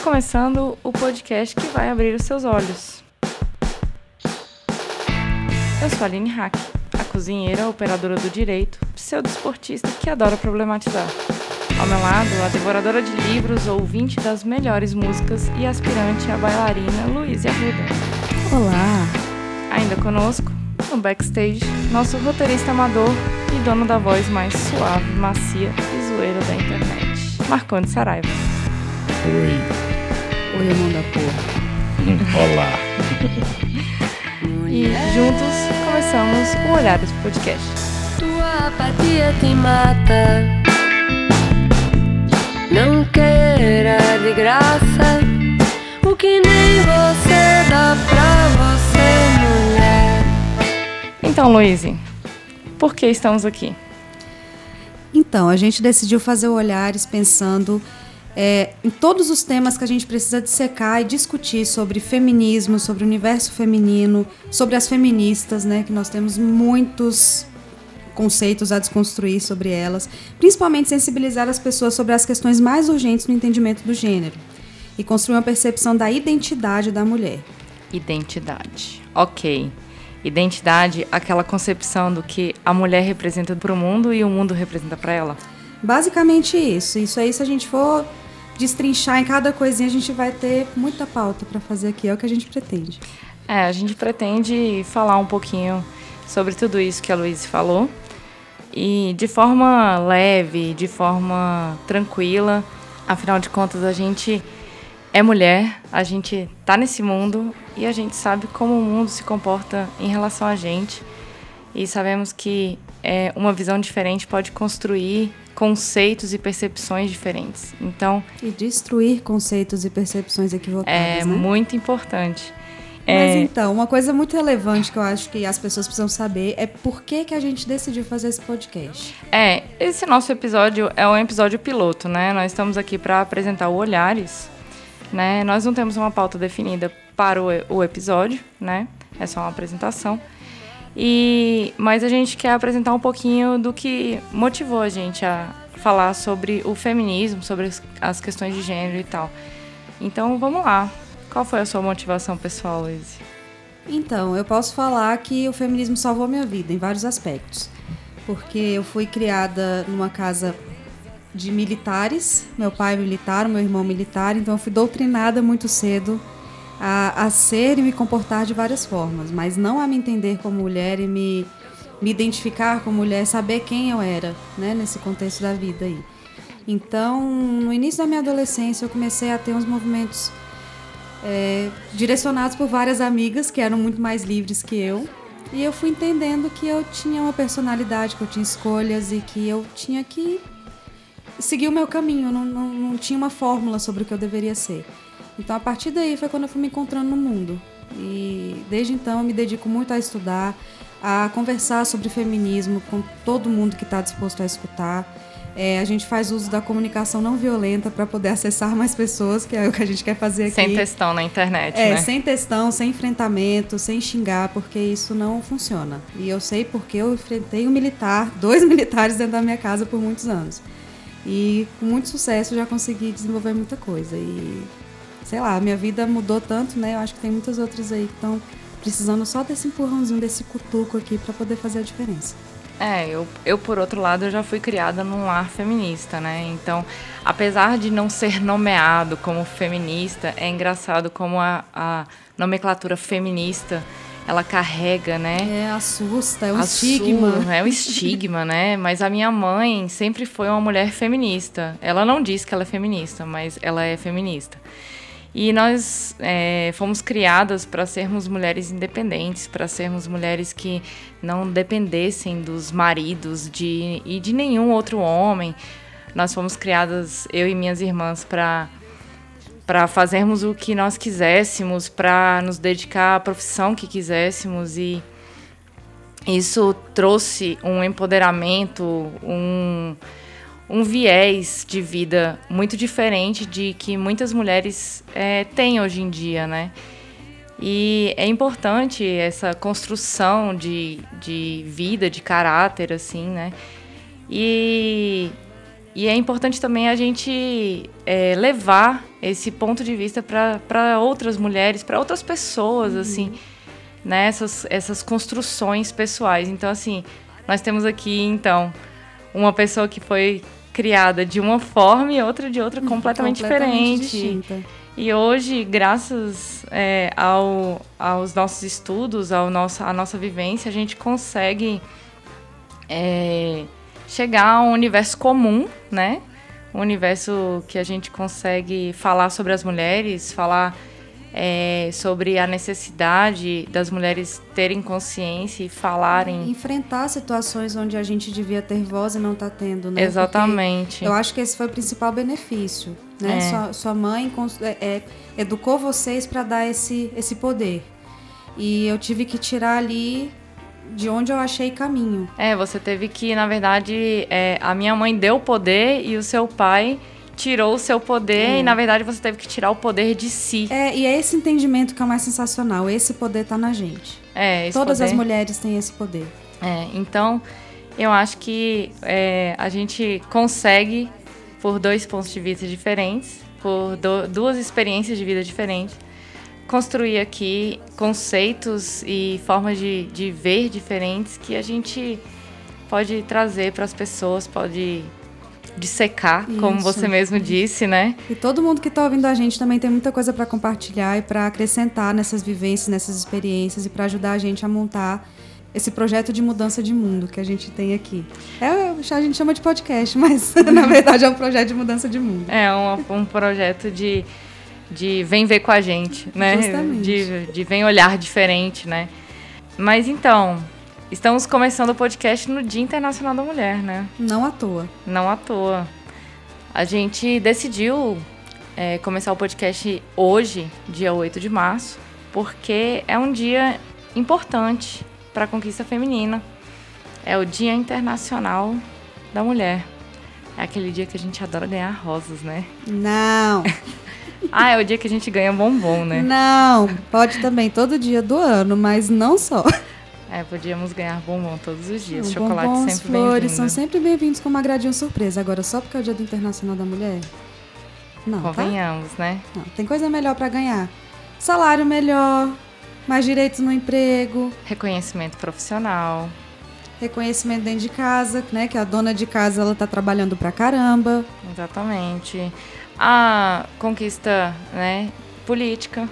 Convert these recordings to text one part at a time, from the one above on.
começando o podcast que vai abrir os seus olhos. Eu sou a Aline Hack, a cozinheira, operadora do direito, pseudo-esportista que adora problematizar. Ao meu lado, a devoradora de livros, ouvinte das melhores músicas e aspirante a bailarina Luísa Arruda. Olá! Ainda conosco, no backstage, nosso roteirista amador e dono da voz mais suave, macia e zoeira da internet, Marcondes Saraiva. Oi. Oi, irmão da porra. Olá. E juntos começamos o Olhares Podcast. Tua apatia te mata. Não queira de graça o que nem você dá pra você, mulher. Então, Luíse, por que estamos aqui? Então, a gente decidiu fazer o Olhares pensando é, em todos os temas que a gente precisa dissecar e discutir sobre feminismo, sobre o universo feminino, sobre as feministas, né? Que nós temos muitos conceitos a desconstruir sobre elas, principalmente sensibilizar as pessoas sobre as questões mais urgentes no entendimento do gênero e construir uma percepção da identidade da mulher. Identidade. Ok. Identidade, aquela concepção do que a mulher representa para o mundo e o mundo representa para ela. Basicamente isso. Isso aí, se a gente for destrinchar em cada coisinha, a gente vai ter muita pauta para fazer aqui. É o que a gente pretende. É, a gente pretende falar um pouquinho sobre tudo isso que a Luísa falou e de forma leve, de forma tranquila. Afinal de contas, a gente é mulher, a gente tá nesse mundo e a gente sabe como o mundo se comporta em relação a gente. E sabemos que é, uma visão diferente pode construir conceitos e percepções diferentes. Então, E destruir conceitos e percepções equivocadas, é né? muito importante. Mas É, então, uma coisa muito relevante que eu acho que as pessoas precisam saber é por que, que a gente decidiu fazer esse podcast. É, esse nosso episódio é um episódio piloto, né? Nós estamos aqui para apresentar o Olhares, né? Nós não temos uma pauta definida para o, o episódio, né? É só uma apresentação. E mas a gente quer apresentar um pouquinho do que motivou a gente a falar sobre o feminismo, sobre as, questões de gênero e tal. Então, vamos lá. Qual foi a sua motivação pessoal, Luiz? Então, eu posso falar que o feminismo salvou minha vida em vários aspectos. Porque eu fui criada numa casa de militares, meu pai é militar, meu irmão militar, então eu fui doutrinada muito cedo a, a ser e me comportar de várias formas, mas não a me entender como mulher e me, me identificar como mulher, saber quem eu era, né, nesse contexto da vida aí. Então, no início da minha adolescência, eu comecei a ter uns movimentos é, direcionados por várias amigas que eram muito mais livres que eu. E eu fui entendendo que eu tinha uma personalidade, que eu tinha escolhas e que eu tinha que seguir o meu caminho. Não, não, não tinha uma fórmula sobre o que eu deveria ser. Então, a partir daí foi quando eu fui me encontrando no mundo. E desde então eu me dedico muito a estudar, a conversar sobre feminismo com todo mundo que está disposto a escutar. É, a gente faz uso da comunicação não violenta para poder acessar mais pessoas, que é o que a gente quer fazer aqui. Sem textão na internet, É, né? sem textão, sem enfrentamento, sem xingar, porque isso não funciona. E eu sei porque eu enfrentei um militar, dois militares dentro da minha casa por muitos anos. E com muito sucesso já consegui desenvolver muita coisa. E sei lá, minha vida mudou tanto, né? Eu acho que tem muitas outras aí que estão precisando só desse empurrãozinho, desse cutuco aqui para poder fazer a diferença. É, eu, eu, por outro lado, eu já fui criada num lar feminista, né? Então, apesar de não ser nomeado como feminista, é engraçado como a, a nomenclatura feminista, ela carrega, né? É, assusta, é um estigma. É um estigma, né? Mas a minha mãe sempre foi uma mulher feminista. Ela não diz que ela é feminista, mas ela é feminista. E nós é, fomos criadas para sermos mulheres independentes, para sermos mulheres que não dependessem dos maridos de, e de nenhum outro homem. Nós fomos criadas, eu e minhas irmãs, para para fazermos o que nós quiséssemos, para nos dedicar à profissão que quiséssemos e isso trouxe um empoderamento, um, um viés de vida muito diferente de que muitas mulheres é, têm hoje em dia, né? E é importante essa construção de, de vida, de caráter, assim, né? E, E é importante também a gente é, levar esse ponto de vista para outras mulheres, para outras pessoas, uhum. assim, né? Essas, essas construções pessoais. Então, assim, nós temos aqui, então, uma pessoa que foi criada de uma forma e outra de outra completamente, completamente diferente. Distinta. E hoje, graças é, ao, aos nossos estudos, ao nosso, à nossa vivência, a gente consegue é, chegar a um universo comum, né? Um universo que a gente consegue falar sobre as mulheres, falar é, sobre a necessidade das mulheres terem consciência e falarem. Enfrentar situações onde a gente devia ter voz e não está tendo, né? Exatamente. Porque eu acho que esse foi o principal benefício. Né? É. Sua, sua mãe é, é, educou vocês para dar esse, esse poder. E eu tive que tirar ali de onde eu achei caminho. É, você teve que, na verdade, é, a minha mãe deu o poder e o seu pai tirou o seu poder é. e, na verdade, você teve que tirar o poder de si. É, e é esse entendimento que é o mais sensacional. Esse poder tá na gente. É, Todas poder... as mulheres têm esse poder. É, então, eu acho que é, a gente consegue, por dois pontos de vista diferentes, por do, duas experiências de vida diferentes, construir aqui conceitos e formas de, de ver diferentes que a gente pode trazer para as pessoas, pode dissecar, Isso. como você mesmo disse, né? E todo mundo que está ouvindo a gente também tem muita coisa para compartilhar e para acrescentar nessas vivências, nessas experiências e para ajudar a gente a montar esse projeto de mudança de mundo que a gente tem aqui. É, a gente chama de podcast, mas na verdade é um projeto de mudança de mundo. É um, um projeto de de vem ver com a gente, né? Justamente. De, de vem olhar diferente, né? Mas então, estamos começando o podcast no Dia Internacional da Mulher, né? Não à toa. Não à toa. A gente decidiu é, começar o podcast hoje, dia 8 de março, porque é um dia importante para a conquista feminina. É o Dia Internacional da Mulher. É aquele dia que a gente adora ganhar rosas, né? Não! Ah, é o dia que a gente ganha bombom, né? Não, pode também todo dia do ano, mas não só. É, podíamos ganhar bombom todos os dias. Chocolate Bombons, sempre flores são sempre bem-vindos com uma gradinha surpresa. Agora, só porque é o Dia do Internacional da Mulher? Não, tá? Convenhamos, tá? né? Não, tem coisa melhor para ganhar. Salário melhor, mais direitos no emprego. Reconhecimento profissional. Reconhecimento dentro de casa, né? Que a dona de casa, ela tá trabalhando pra caramba. Exatamente a conquista né, política.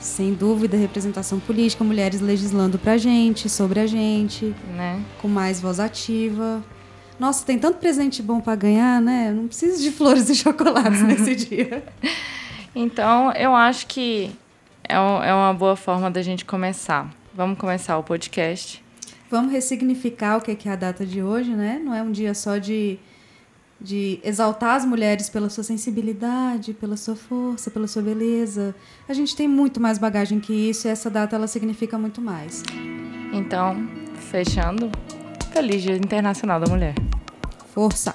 Sem dúvida, representação política, mulheres legislando pra gente, sobre a gente, né? com mais voz ativa. Nossa, tem tanto presente bom para ganhar, né? Não preciso de flores e chocolates nesse dia. Então, eu acho que é, é uma boa forma da gente começar. Vamos começar o podcast. Vamos ressignificar o que é a data de hoje, né? Não é um dia só de de exaltar as mulheres pela sua sensibilidade, pela sua força, pela sua beleza. A gente tem muito mais bagagem que isso e essa data ela significa muito mais. Então, fechando, feliz Dia Internacional da Mulher. Força!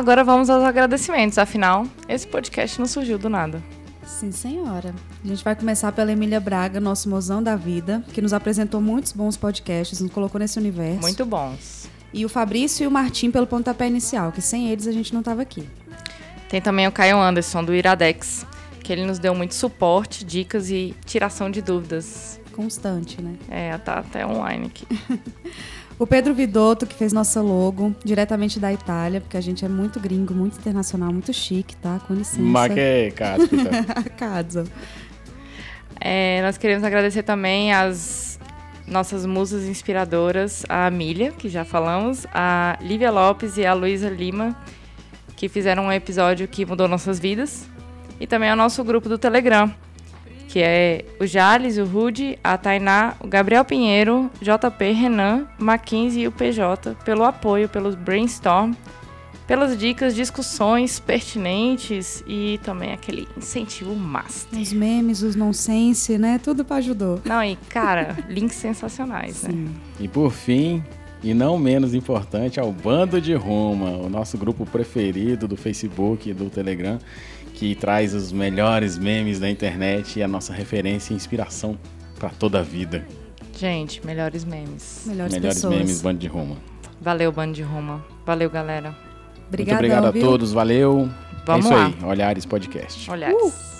Agora vamos aos agradecimentos, afinal, esse podcast não surgiu do nada. Sim, senhora. A gente vai começar pela Emília Braga, nosso mozão da vida, que nos apresentou muitos bons podcasts, nos colocou nesse universo. Muito bons. E o Fabrício e o Martim pelo pontapé inicial, que sem eles a gente não estava aqui. Tem também o Caio Anderson, do Iradex, que ele nos deu muito suporte, dicas e tiração de dúvidas. Constante, né? É, tá até online aqui. O Pedro Vidotto, que fez nossa logo, diretamente da Itália, porque a gente é muito gringo, muito internacional, muito chique, tá? Com licença. Ma che cazzo. É, nós queremos agradecer também as nossas musas inspiradoras, a Amília, que já falamos, a Lívia Lopes e a Luísa Lima, que fizeram um episódio que mudou nossas vidas, e também ao nosso grupo do Telegram, que é o Jales, o Rude, a Tainá, o Gabriel Pinheiro, JP, Renan, Mackenzie e o PJ, pelo apoio, pelos brainstorm, pelas dicas, discussões pertinentes e também aquele incentivo master. Os memes, os nonsense, né? Tudo pra ajudou. Não, e cara, links sensacionais, né? E por fim, e não menos importante, ao Bando de Roma, o nosso grupo preferido do Facebook e do Telegram, que traz os melhores memes da internet e a nossa referência e inspiração para toda a vida. Gente, melhores memes. Melhores, melhores pessoas. memes, Bando de Roma. Valeu, Bando de Roma. Valeu, galera. Muito Obrigadão, obrigado a viu? todos, valeu. Vamos é isso lá. aí, Olhares Podcast. Olhares. Uh!